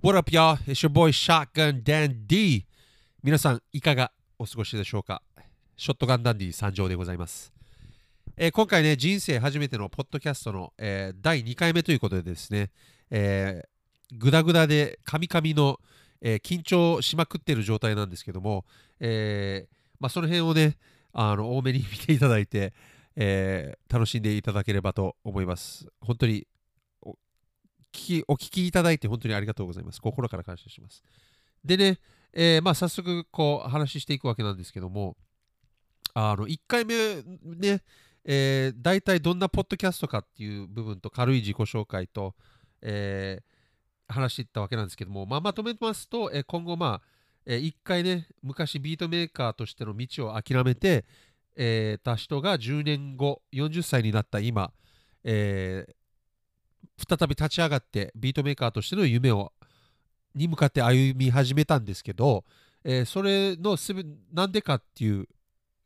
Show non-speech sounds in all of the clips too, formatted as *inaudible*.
What up, y'all? It's your boy Shotgun Dandy. 皆さん、いかがお過ごしでしょうか？ショットガンダンディ参上でございます。えー今回ね、人生初めてのポッドキャストの、えー第2回目ということでですね、えーグダグダでカミカミの、えー緊張しまくってる状態なんですけども、えーまあ、その辺をね、あの多めに見ていただいて、え楽しんでいただければと思います。本当にきお聞きいただいて本当にありがとうございます。心から感謝します。でね、えーまあ、早速こう話していくわけなんですけども、あの1回目ね、えー、大体どんなポッドキャストかっていう部分と軽い自己紹介と、えー話していったわけなんですけども、まあ、まとめますと、えー今後まあ、え1回ね昔ビートメーカーとしての道を諦めて、えーた人が10年後40歳になった今、え再び立ち上がってビートメーカーとしての夢をに向かって歩み始めたんですけど、えーそれのすべなんでかっていう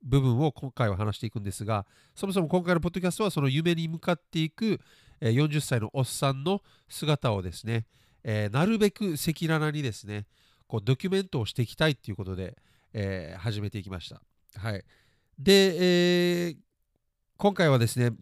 部分を今回は話していくんですがそもそも今回のポッドキャストはその夢に向かっていく、え40歳のおっさんの姿をですね、えーなるべく赤裸々にですねこうドキュメントをしていきたいっていうことで、え始めていきました。はい、で、え今回はですね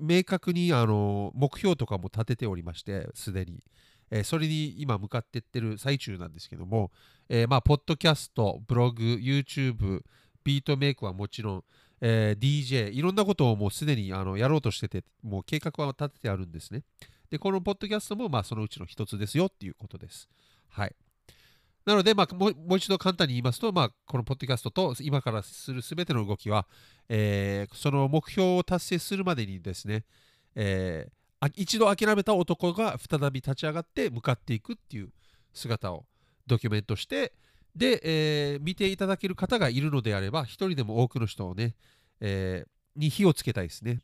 明確にあの目標とかも立てておりましてすでに、えーそれに今向かっていってる最中なんですけども、えーまあポッドキャストブログ YouTube ビートメイクはもちろん、えー DJ いろんなことをもうすでにあのやろうとしててもう計画は立ててあるんですね。でこのポッドキャストもまあそのうちの一つですよっていうことです。はい。なので、まあ、もうもう一度簡単に言いますと、まあ、このポッドキャストと今からするすべての動きは、えーその目標を達成するまでにですね、えー一度諦めた男が再び立ち上がって向かっていくっていう姿をドキュメントしてで、えー見ていただける方がいるのであれば一人でも多くの人をね、えーに火をつけたいですね。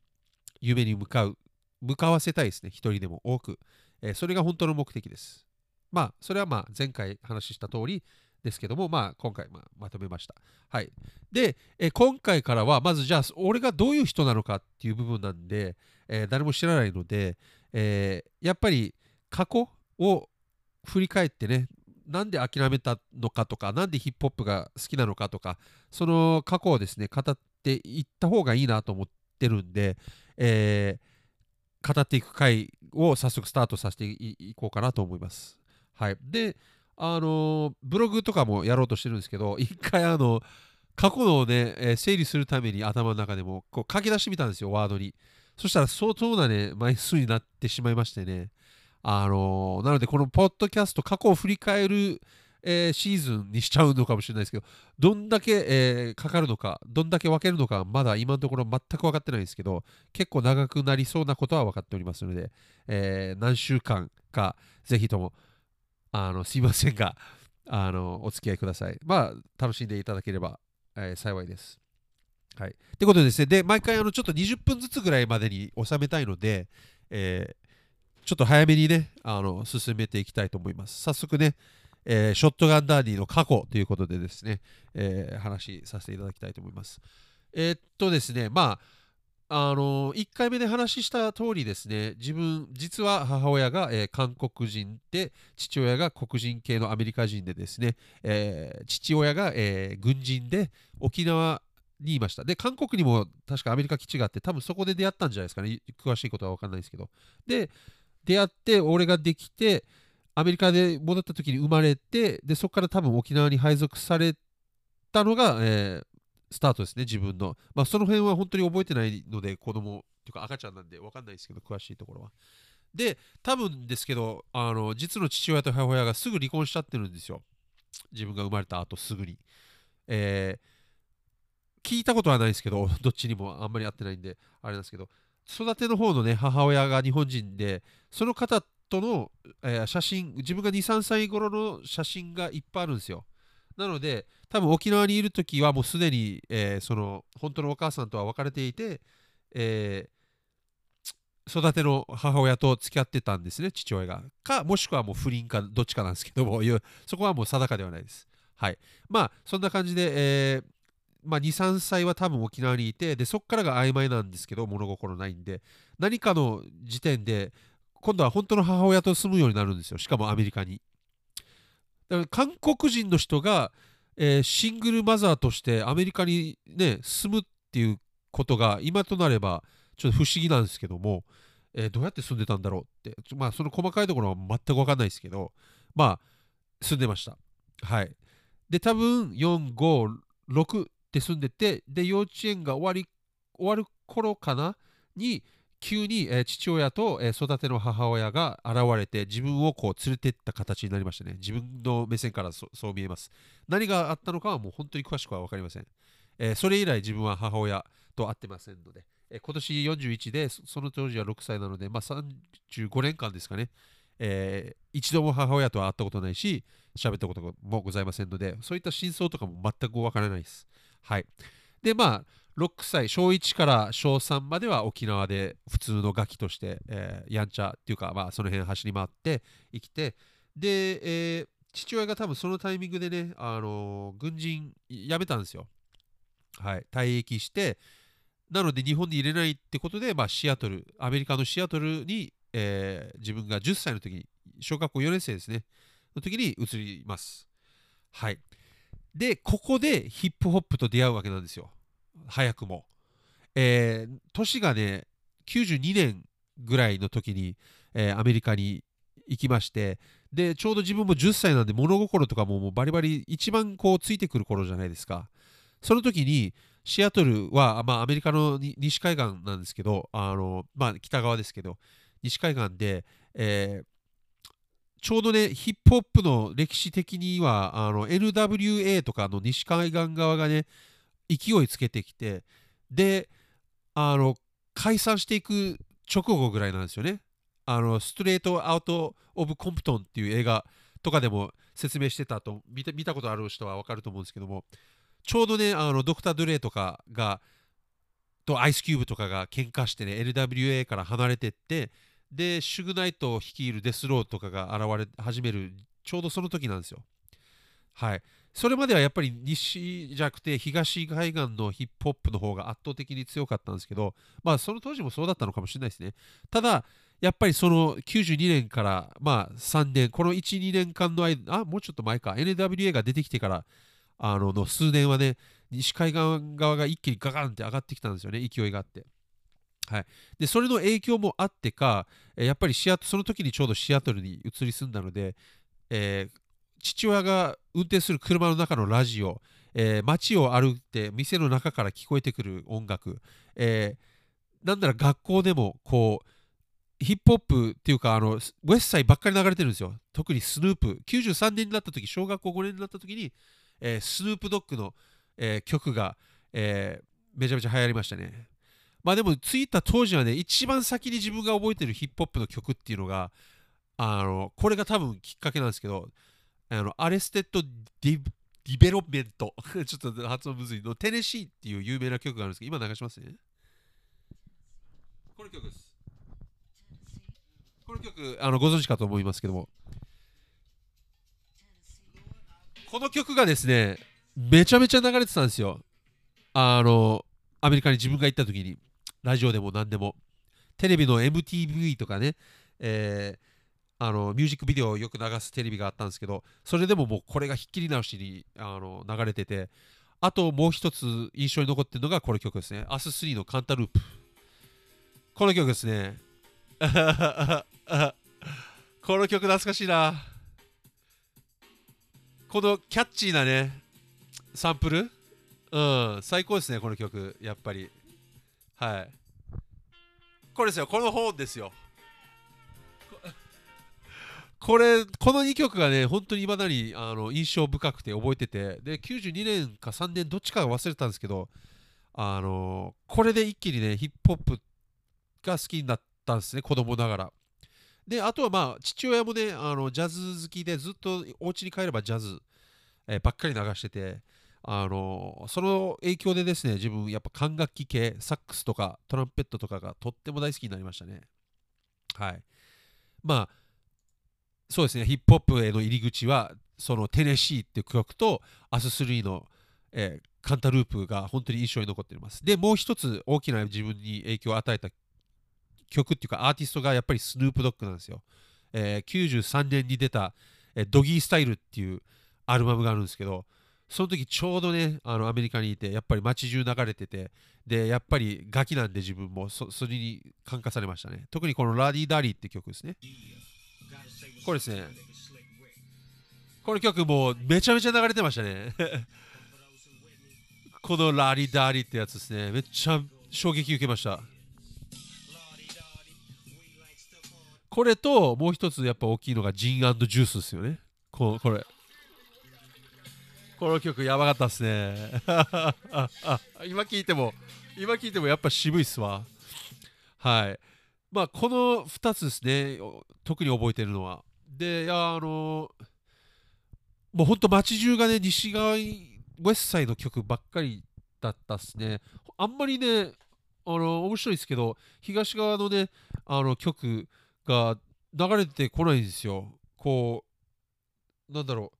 夢に向かう向かわせたいですね。一人でも多く、えーそれが本当の目的です。まあそれはまあ前回話した通りですけどもまあ今回まあまとめましたはいで、え今回からはまずじゃあ俺がどういう人なのかっていう部分なんで、えー誰も知らないので、えーやっぱり過去を振り返ってねなんで諦めたのかとかなんでヒップホップが好きなのかとかその過去をですね語っていった方がいいなと思ってるんで、えー語っていく回を早速スタートさせていこうかなと思います。はい、であのブログとかもやろうとしてるんですけど *laughs* 一回あの過去のね、えー整理するために頭の中でもこう書き出してみたんですよワードに。そしたら相当なね枚数になってしまいましてね。あのーなのでこのポッドキャスト過去を振り返る、えーシーズンにしちゃうのかもしれないですけどどんだけ、えかかるのかどんだけ分けるのかまだ今のところ全く分かってないんですけど結構長くなりそうなことは分かっておりますので、えー何週間かぜひともあのすいませんがあのお付き合いくださいまあ楽しんでいただければ、えー幸いですはい。ってことでですね、で、毎回あのちょっと20分ずつぐらいまでに収めたいので、えーちょっと早めにね、あの進めていきたいと思います。早速ね、えーショットガンダーディの過去ということでですね、え話させていただきたいと思います。えっとですね、まあ、あの1回目で話した通りですね、自分、実は母親が、えー韓国人で、父親が黒人系のアメリカ人でですね、えー父親が、えー軍人で沖縄にいました。で、韓国にも確かアメリカ基地があって、多分そこで出会ったんじゃないですかね。詳しいことは分かんないですけど。で、出会って、俺ができて、アメリカで戻った時に生まれて、で、そこから多分沖縄に配属されたのが、えースタートですね、自分の。まあ、その辺は本当に覚えてないので、子供っていうか赤ちゃんなんで分かんないですけど、詳しいところは。で、多分ですけど、あの実の父親と母親がすぐ離婚しちゃってるんですよ。自分が生まれた後すぐに。えー聞いたことはないですけど、*laughs* どっちにもあんまり会ってないんで、あれなんですけど、育ての方のね、母親が日本人で、その方との、えー写真、自分が2、3歳頃の写真がいっぱいあるんですよ。なので、多分沖縄にいるときはもうすでに、えーその本当のお母さんとは別れていて、えー育ての母親と付き合ってたんですね、父親が。か、もしくはもう不倫か、どっちかなんですけども、そこはもう定かではないです。はい。まあ、そんな感じで、えーまあ、2、3歳は多分沖縄にいて、で、そこからが曖昧なんですけど、物心ないんで、何かの時点で、今度は本当の母親と住むようになるんですよ。しかもアメリカに。だから韓国人の人が、えーシングルマザーとしてアメリカにね住むっていうことが今となればちょっと不思議なんですけども、えーどうやって住んでたんだろうって。まあその細かいところは全く分かんないですけどまあ住んでました。はい。で多分456って住んでてで幼稚園が終わり終わる頃かな？に急に、えー父親と、えー育ての母親が現れて自分をこう連れてった形になりましたね。自分の目線からそう見えます。何があったのかはもう本当に詳しくは分かりません、えーそれ以来自分は母親と会ってませんので、え今年41でその当時は6歳なので、まあ、35年間ですかね、えー一度も母親とは会ったことないし喋ったこともございませんのでそういった真相とかも全くわからないです。はい。でまあ6歳小1から小3までは沖縄で普通のガキとして、えーやんちゃっていうか、まあ、その辺走り回って生きてで、えー父親が多分そのタイミングでね、あのー軍人辞めたんですよ。はい、退役してなので日本に入れないってことで、まあ、シアトルアメリカのシアトルに、えー自分が10歳の時に小学校4年生ですねの時に移ります。はい、でここでヒップホップと出会うわけなんですよ早くも。えー年がね92年ぐらいの時に、えーアメリカに行きましてでちょうど自分も10歳なんで物心とかももうバリバリ一番こうついてくる頃じゃないですかその時にシアトルは、まあ、アメリカの西海岸なんですけどあの、まあ、北側ですけど西海岸で、えーちょうどねヒップホップの歴史的にはあの NWA とかの西海岸側がね勢いつけてきてであの解散していく直後ぐらいなんですよね。あのストレート・アウト・オブ・コンプトンっていう映画とかでも説明してたと見た見たことある人は分かると思うんですけどもちょうどねあのドクター・ドレイとかがとアイスキューブとかが喧嘩してね LWA から離れてってでシュグナイトを率いるデスローとかが現れ始めるちょうどその時なんですよ。はい。それまではやっぱり西じゃなくて東海岸のヒップホップの方が圧倒的に強かったんですけど、まあその当時もそうだったのかもしれないですね。ただ、やっぱりその92年からまあ3年、この1、2年間の間、あ、もうちょっと前か、NWA が出てきてからあのの数年はね、西海岸側が一気にガガンって上がってきたんですよね、勢いがあって。はい、でそれの影響もあってか、やっぱりシアその時にちょうどシアトルに移り住んだので、えー父親が運転する車の中のラジオ、えー街を歩いて店の中から聞こえてくる音楽、えーなんなら学校でもこうヒップホップっていうかあのウェスサイばっかり流れてるんですよ。特にスヌープ。93年になった時小学校5年になった時に、えー Snoop Dogg の、えー曲が、えーめちゃめちゃ流行りましたね。まあでもツイッター当時はね一番先に自分が覚えてるヒップホップの曲っていうのがあのこれが多分きっかけなんですけどあの Arrested De Development。*laughs* ちょっと発音むずいの。 Tennessee っていう有名な曲があるんですけど今流しますね。この曲です。この曲あのご存知かと思いますけども。この曲がですねめちゃめちゃ流れてたんですよ。あのアメリカに自分が行った時に。ラジオでも何でも。テレビの MTV とかね、えーあのミュージックビデオをよく流すテレビがあったんですけどそれでももうこれがひっきり直しにあの流れててあともう一つ印象に残ってるのがこの曲ですね。アス3のカンタループ。この曲ですね。*laughs* この曲懐かしいな。このキャッチーなねサンプル。うん最高ですねこの曲やっぱり。はい。これですよこの本ですよ。これこの2曲がね本当にいまだにあの印象深くて覚えててで92年か3年どっちか忘れたんですけどあのこれで一気にねヒップホップが好きになったんですね子供ながら。であとはまあ父親もねあのジャズ好きでずっとお家に帰ればジャズ、えーばっかり流しててあのその影響でですね自分やっぱ管楽器系サックスとかトランペットとかがとっても大好きになりましたね。はい。まあそうですねヒップホップへの入り口はそのテネシーっていう曲とアス3の、えーカンタループが本当に印象に残っていますでもう一つ大きな自分に影響を与えた曲っていうかアーティストがやっぱりスヌープドッグなんですよ、えー93年に出た、えドギースタイルっていうアルバムがあるんですけど、その時ちょうどね、あのアメリカにいて、やっぱり街中流れてて、で、やっぱりガキなんで自分もそそれに感化されましたね。特にこのラディ・ダリーって曲ですね。これですね。この曲もうめちゃめちゃ流れてましたね。*laughs* このラリダリってやつですね。めっちゃ衝撃受けました。これともう一つやっぱ大きいのがジンジュースですよね。ここれ。この曲やばかったっすね。*laughs* 今聞いても、今聞いてもやっぱ渋いっすわ。はい。まあこの2つですね。特に覚えてるのは。で、いや、あのもうほんと街中がね、西側ウェスサイド曲ばっかりだったっすね。あんまりね、あの、面白いですけど、東側のね、あの曲が流れてこないんですよ。こう、なんだろう。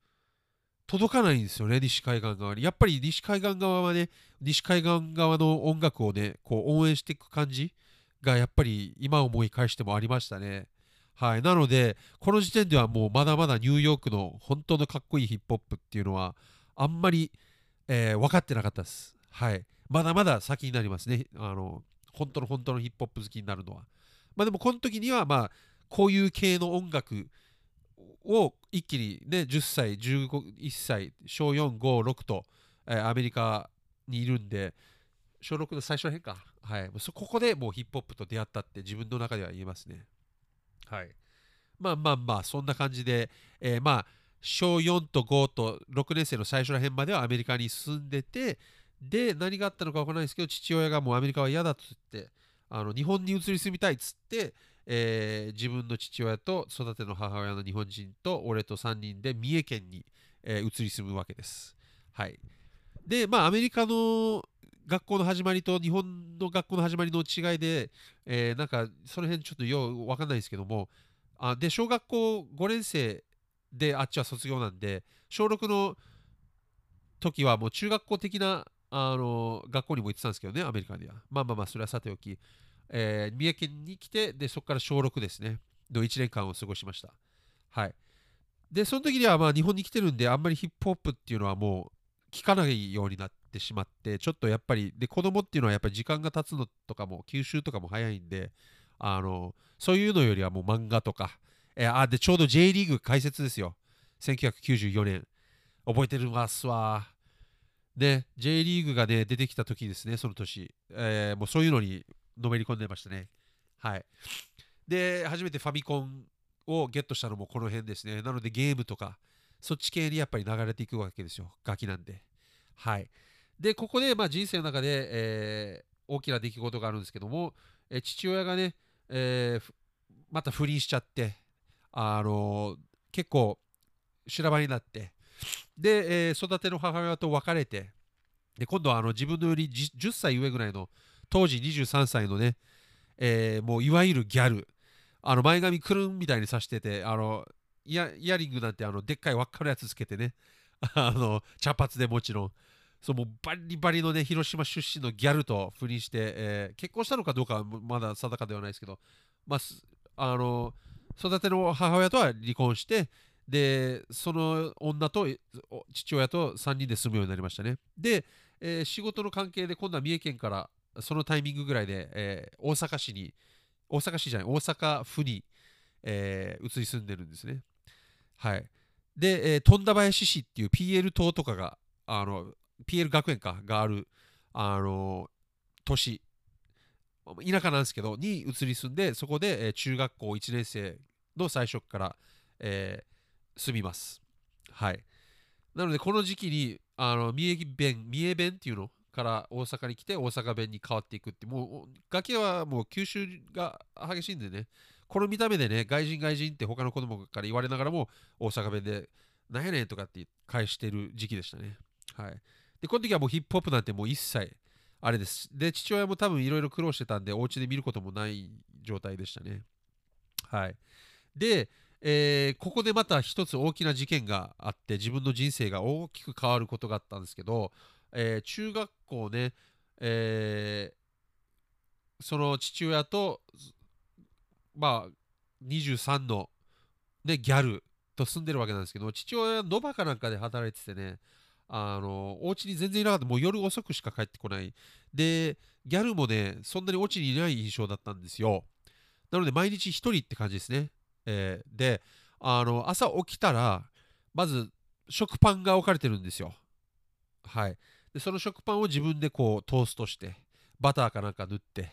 届かないんですよね、西海岸側に。やっぱり西海岸側はね、西海岸側の音楽をね、こう応援していく感じがやっぱり今思い返してもありましたね。はい、なので、この時点ではもうまだまだニューヨークの本当のかっこいいヒップホップっていうのは、あんまり、えー、分かってなかったです。はい。まだまだ先になりますね。あの、本当の本当のヒップホップ好きになるのは。まあでも、この時には、まあ、こういう系の音楽を一気にね、10歳、11歳、小4、5、6と、えー、アメリカにいるんで、小6の最初らへんか。はい。ここでもうヒップホップと出会ったって自分の中では言えますね。はい。まあまあまあ、そんな感じで、えー、まあ、小4と5と6年生の最初ら辺まではアメリカに住んでて、で、何があったのか分からないですけど、父親がもうアメリカは嫌だと言って、あの日本に移り住みたいっつって、えー、自分の父親と育ての母親の日本人と俺と3人で三重県に、えー、移り住むわけです。はい。で、まあ、アメリカの学校の始まりと日本の学校の始まりの違いで、えー、なんかその辺ちょっとよう分かんないですけどもあで小学校5年生であっちは卒業なんで小6の時はもう中学校的なあの学校にも行ってたんですけどねアメリカには。まあまあまあそれはさておき、えー、三重県に来てでそこから小6ですねの1年間を過ごしました。はい。でその時にはまあ日本に来てるんであんまりヒップホップっていうのはもう聞かないようになってってしまってちょっとやっぱりで子供っていうのはやっぱり時間が経つのとかも吸収とかも早いんであのそういうのよりはもう漫画とか、えー、あでちょうど J リーグ開設ですよ。1994年。覚えてるますわ。ね J リーグがね出てきた時ですねその年、えー、もうそういうのにのめり込んでましたね。はい。で初めてファミコンをゲットしたのもこの辺ですね。なのでゲームとかそっち系にやっぱり流れていくわけですよ。ガキなんで。はい。でここでまあ人生の中で、えー、大きな出来事があるんですけども、えー、父親がね、えー、また不倫しちゃってあの結構修羅場になってで、え育ての母親と別れてで今度はあの自分のより10歳上ぐらいの当時23歳のね、えもういわゆるギャルあの前髪くるんみたいにさしててあのイヤリングなんてあのでっかい輪っかのやつつけてねあの茶髪でもちろんそうもうバリバリのね広島出身のギャルと不倫して、えー、結婚したのかどうかはまだ定かではないですけど、まあ、あの育ての母親とは離婚してでその女と父親と3人で住むようになりましたね。で、えー、仕事の関係で今度は三重県からそのタイミングぐらいで、えー、大阪市に大阪市じゃない大阪府に、えー、移り住んでるんですね。はい。で、えー、富田林市っていう PL 島とかがあの PL 学園かがある、あの都市、田舎なんですけど、に移り住んで、そこで、え、中学校1年生の最初から、えー、住みます。はい。なので、この時期に、あの三重弁、三重弁っていうのから大阪に来て、大阪弁に変わっていくって、もう、崖はもう吸収が激しいんでね、この見た目でね、外人外人って他の子供から言われながらも、大阪弁で、なんやねんとかって返してる時期でしたね。はい。で、この時はもうヒップホップなんてもう一切あれです。で、父親も多分いろいろ苦労してたんで、お家で見ることもない状態でしたね。はい。で、えー、ここでまた一つ大きな事件があって、自分の人生が大きく変わることがあったんですけど、えー、中学校ね、えー、その父親と、まあ、23の、ね、ギャルと住んでるわけなんですけど、父親はノバかなんかで働いててね、あの、お家に全然いなかった。もう夜遅くしか帰ってこない。で、ギャルもね、そんなにお家にいない印象だったんですよ。なので、毎日1人って感じですね。えー、で、あの、朝起きたら、まず、食パンが置かれてるんですよ。はい。で、その食パンを自分でこう、トーストして、バターかなんか塗って、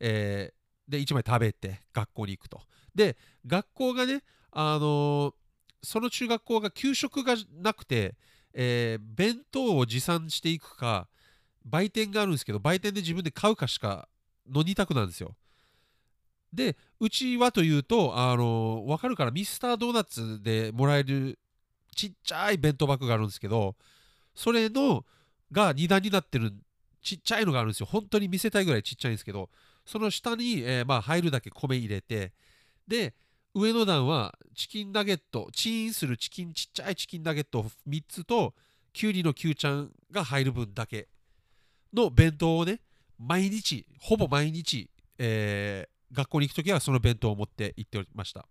えー、で、1枚食べて、学校に行くと。で、学校がね、あのー、その中学校が給食がなくて、えー、弁当を持参していくか、売店があるんですけど、売店で自分で買うかしかの2択なんですよ。で、うちはというと、あのー、わかるからミスタードーナツでもらえるちっちゃい弁当箱があるんですけど、それのが2段になってるちっちゃいのがあるんですよ。本当に見せたいぐらいちっちゃいんですけど、その下に、えー、まあ入るだけ米入れて、で、上の段はチキンナゲット、チーンするチキン、ちっちゃいチキンナゲット3つと、きゅうりのきゅうちゃんが入る分だけの弁当をね、毎日、ほぼ毎日、えー、学校に行くときはその弁当を持って行っておりました。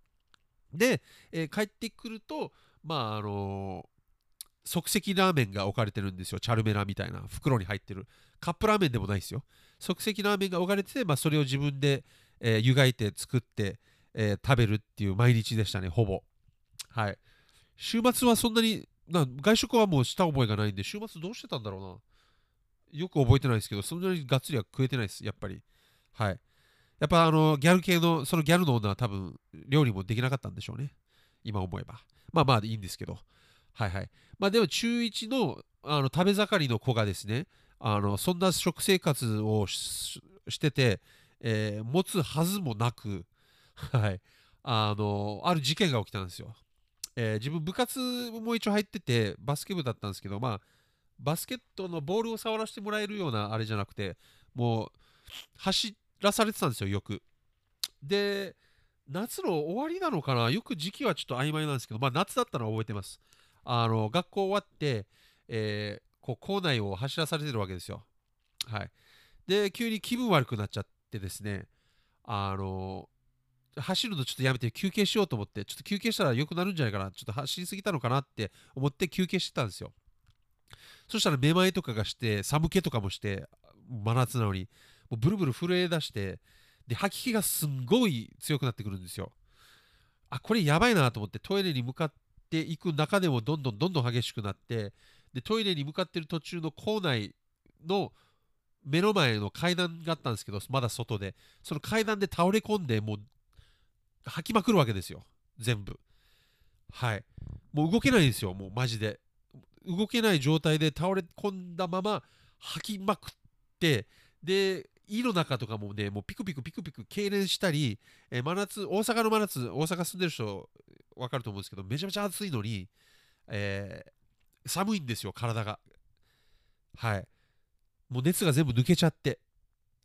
で、えー、帰ってくると、まあ、あのー、即席ラーメンが置かれてるんですよ。チャルメラみたいな袋に入ってる。カップラーメンでもないですよ。即席ラーメンが置かれてて、まあ、それを自分で、えー、湯がいて作って、えー、食べるっていう毎日でしたね、ほぼ。はい。週末はそんなに、な外食はもうした覚えがないんで、週末どうしてたんだろうな。よく覚えてないですけど、そんなにがっつりは食えてないです、やっぱり。はい。やっぱあの、ギャル系の、そのギャルの女は多分、料理もできなかったんでしょうね。今思えば。まあまあいいんですけど。はいはい。まあでも中1のあの食べ盛りの子がですね、あのそんな食生活をしてて、えー、持つはずもなく、はい、あのある事件が起きたんですよ。えー、自分部活も一応入っててバスケ部だったんですけどまあバスケットのボールを触らせてもらえるようなあれじゃなくてもう走らされてたんですよよく。で夏の終わりなのかな？よく時期はちょっと曖昧なんですけどまあ夏だったのは覚えてます。あの学校終わって、えー、こう校内を走らされてるわけですよ。はい。で急に気分悪くなっちゃってですねあの走るのちょっとやめて休憩しようと思って、ちょっと休憩したら良くなるんじゃないかな、ちょっと走りすぎたのかなって思って休憩してたんですよ。そしたらめまいとかがして、寒気とかもして、真夏なのに、もうブルブル震え出して、で、吐き気がすんごい強くなってくるんですよ。あ、これやばいなと思ってトイレに向かっていく中でもどんどんどんどん激しくなって、で、トイレに向かってる途中の校内の目の前の階段があったんですけど、まだ外で、その階段で倒れ込んで、もう吐きまくるわけですよ。全部。はい。もう動けないんですよもうマジで。動けない状態で倒れ込んだまま吐きまくってで胃の中とかもねもうピクピクピクピク痙攣したり、えー、真夏大阪の真夏大阪住んでる人分かると思うんですけどめちゃめちゃ暑いのに、えー、寒いんですよ体が。はい。もう熱が全部抜けちゃって。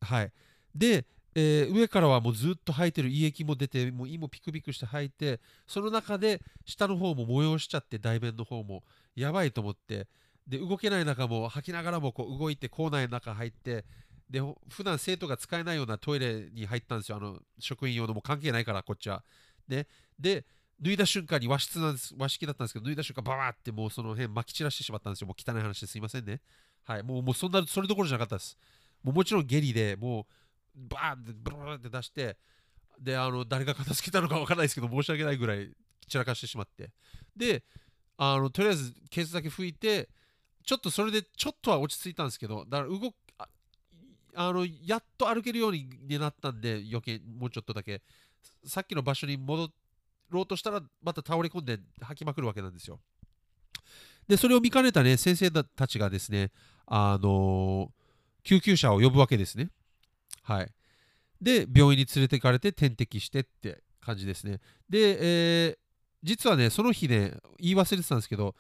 はい。でえー、上からはもうずっと吐いてる胃液も出てもう胃もピクピクして吐いてその中で下の方も催しちゃって大便の方もやばいと思ってで動けない中も吐きながらもこう動いて校内の中入ってで普段生徒が使えないようなトイレに入ったんですよ。あの職員用のも関係ないからこっちは。でで脱いだ瞬間に和室なんです和式だったんですけど脱いだ瞬間ババってもうその辺撒き散らしてしまったんですよ。もう汚い話ですいませんね。はい。もうもうそんなそれどころじゃなかったです。もうもちろん下痢でもうバーンってブルーって出してであの誰が片付けたのかわからないですけど申し訳ないぐらい散らかしてしまって。であのとりあえずケースだけ拭いてちょっとそれでちょっとは落ち着いたんですけどだから動ああのやっと歩けるようになったんで余計もうちょっとだけ。さっきの場所に戻ろうとしたらまた倒れ込んで吐きまくるわけなんですよ。でそれを見かねたね先生たちがですねあの救急車を呼ぶわけですね。はい。で、病院に連れて行かれて点滴してって感じですね。で、えー、実はね、その日ね、言い忘れてたんですけど、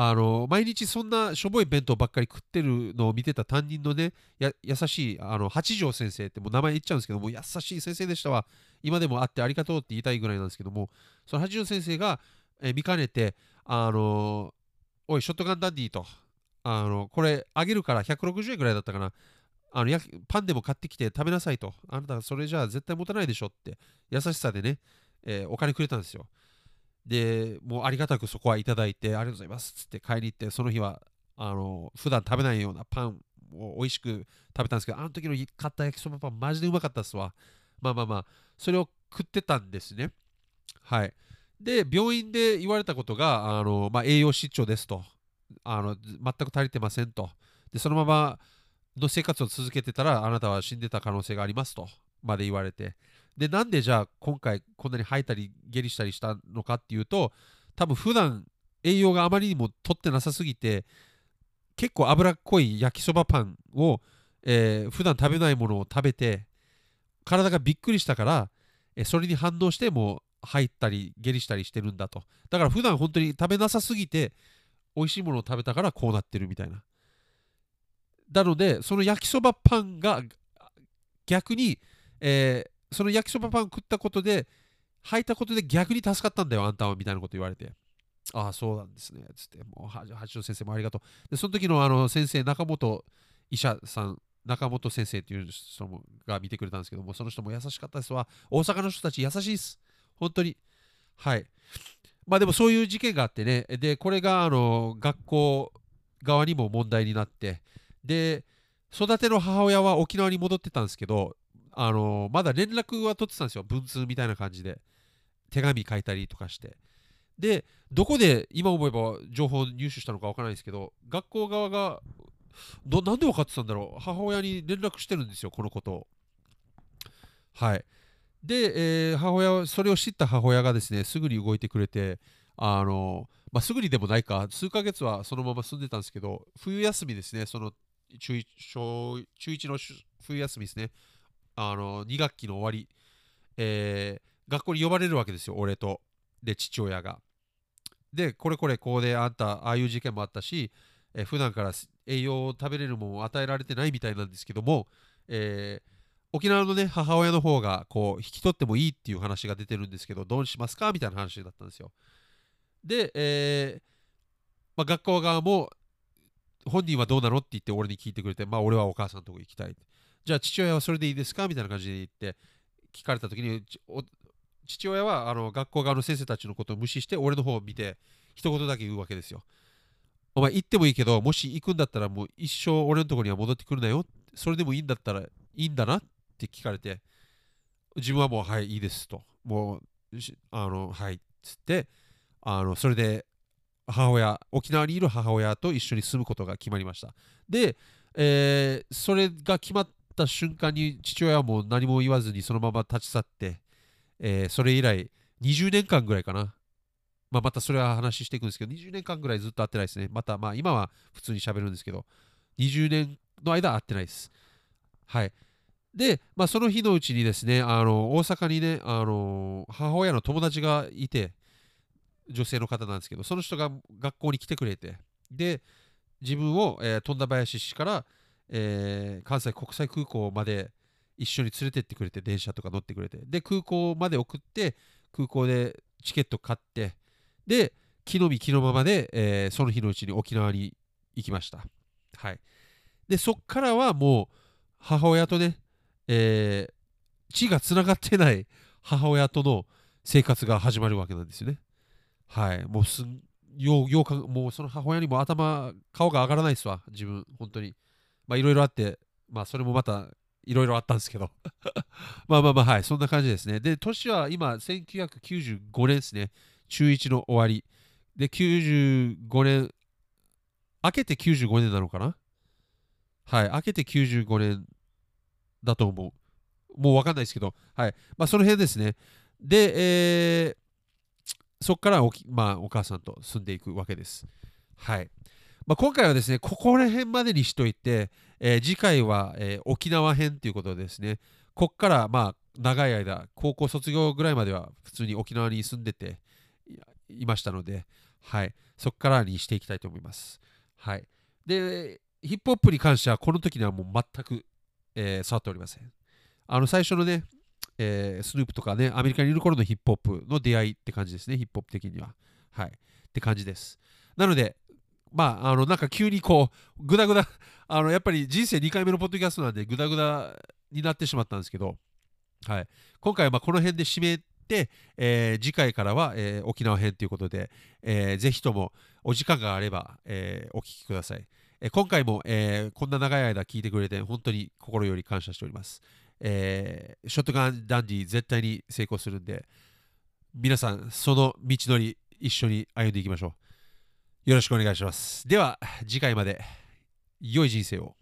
あの毎日そんなしょぼい弁当ばっかり食ってるのを見てた担任のね、優しいあの八条先生ってもう名前言っちゃうんですけども、優しい先生でしたわ。今でも会ってありがとうって言いたいぐらいなんですけども、その八条先生が、えー、見かねて、あのおい、ショットガンダンディと、あのこれあげるから160円ぐらいだったかな。あのパンでも買ってきて食べなさいと。あなたそれじゃあ絶対持たないでしょって。優しさでね、えー、お金くれたんですよ。でもうありがたくそこはいただいてありがとうございますっつって買いに行ってその日はあの普段食べないようなパンを美味しく食べたんですけどあの時の買った焼きそばパンマジでうまかったっすわ。まあまあまあそれを食ってたんですね。はい。で病院で言われたことがあの、まあ、栄養失調ですと。あの全く足りてませんと。でそのままの生活を続けてたらあなたは死んでた可能性がありますとまで言われて。でなんでじゃあ今回こんなに吐いたり下痢したりしたのかっていうと多分普段栄養があまりにも取ってなさすぎて結構脂っこい焼きそばパンを、えー、普段食べないものを食べて体がびっくりしたから、え、それに反応しても入ったり下痢したりしてるんだと。だから普段本当に食べなさすぎて美味しいものを食べたからこうなってるみたいな。なのでその焼きそばパンが逆に、えー、その焼きそばパン食ったことで履いたことで逆に助かったんだよあんたはみたいなこと言われて。ああそうなんですね。つってもう八条先生もありがとう。でその時のあの先生中本医者さん中本先生っていう人が見てくれたんですけどもその人も優しかったですわ。大阪の人たち優しいです。本当に。はい。まあでもそういう事件があってね。でこれがあの学校側にも問題になってで育ての母親は沖縄に戻ってたんですけどあのまだ連絡は取ってたんですよ。文通みたいな感じで。手紙書いたりとかして。でどこで今思えば情報を入手したのかわからないですけど学校側がどなんで分かってたんだろう。母親に連絡してるんですよこのことを。はい。で、えー、母親それを知った母親がですねすぐに動いてくれてあの、まあ、すぐにでもないか。数ヶ月はそのまま住んでたんですけど冬休みですねその中 1, 小中1の冬休みですね。あの2学期の終わり、えー、学校に呼ばれるわけですよ俺と。で父親が。でこれこれこうであんたああいう事件もあったし、えー、普段から栄養を食べれるものを与えられてないみたいなんですけども、えー、沖縄のね母親の方がこう引き取ってもいいっていう話が出てるんですけどどうしますか？みたいな話だったんですよ。で、えーまあ、学校側も本人はどうなのって言って俺に聞いてくれてまあ俺はお母さんのとこ行きたい。じゃあ父親はそれでいいですかみたいな感じで言って聞かれた時に父親はあの学校側の先生たちのことを無視して俺の方を見て一言だけ言うわけですよ。お前行ってもいいけどもし行くんだったらもう一生俺のとこには戻ってくるなよ。それでもいいんだったらいいんだなって聞かれて自分はもうはいいいですと。もうあのはいつってあのそれで母親沖縄にいる母親と一緒に住むことが決まりました。で、えー、それが決まった瞬間に父親はもう何も言わずにそのまま立ち去って、えー、それ以来20年間ぐらいかな、まあ、またそれは話していくんですけど20年間ぐらいずっと会ってないですね。またまあ今は普通に喋るんですけど20年の間会ってないです。はい。で、まあ、その日のうちにですね、あの大阪にね、あの母親の友達がいて、女性の方なんですけど、その人が学校に来てくれて、で、自分を、えー、富田林市から、えー、関西国際空港まで一緒に連れてってくれて、電車とか乗ってくれて、で、空港まで送って、空港でチケット買って、で、木の実木のままで、えー、その日のうちに沖縄に行きました。はい。で、そっからはもう、母親とね、えー、血がつながってない母親との生活が始まるわけなんですよね。はい。もうすようようかもうその母親にも頭、顔が上がらないですわ、自分、本当に。まあいろいろあって、まあそれもまたいろいろあったんですけど。*laughs* まあまあまあ、はい、そんな感じですね。で、年は今、1995年ですね。中1の終わり。で、95年、明けて95年なのかな？はい、明けて95年だと思う。もう分かんないですけど、はい。まあ、その辺ですね。で、えー、そこからお,、まあ、お母さんと住んでいくわけです。はい。まあ、今回はですね、ここら辺までにしといて、えー、次回は、えー、沖縄編ということですね、ここからまあ長い間、高校卒業ぐらいまでは普通に沖縄に住んでていましたので、はい、そこからにしていきたいと思います。はい。で、ヒップホップに関してはこの時にはもう全くえー、触っておりません。あの最初のね、えー、スヌープとかね、アメリカにいる頃のヒップホップの出会いって感じですね、ヒップホップ的には。はい。って感じです。なので、まあ、あの、なんか急にこう、ぐだぐだ、あの、やっぱり人生2回目のポッドキャストなんで、ぐだぐだになってしまったんですけど、はい。今回はまこの辺で締めて、えー次回からは、えー沖縄編ということで、えーぜひともお時間があれば、えお聞きください。え今回も、えこんな長い間聞いてくれて本当に心より感謝しております。えーショットガンダンディ絶対に成功するんで、皆さん、その道のり一緒に歩んでいきましょう。よろしくお願いします。では、次回まで良い人生を。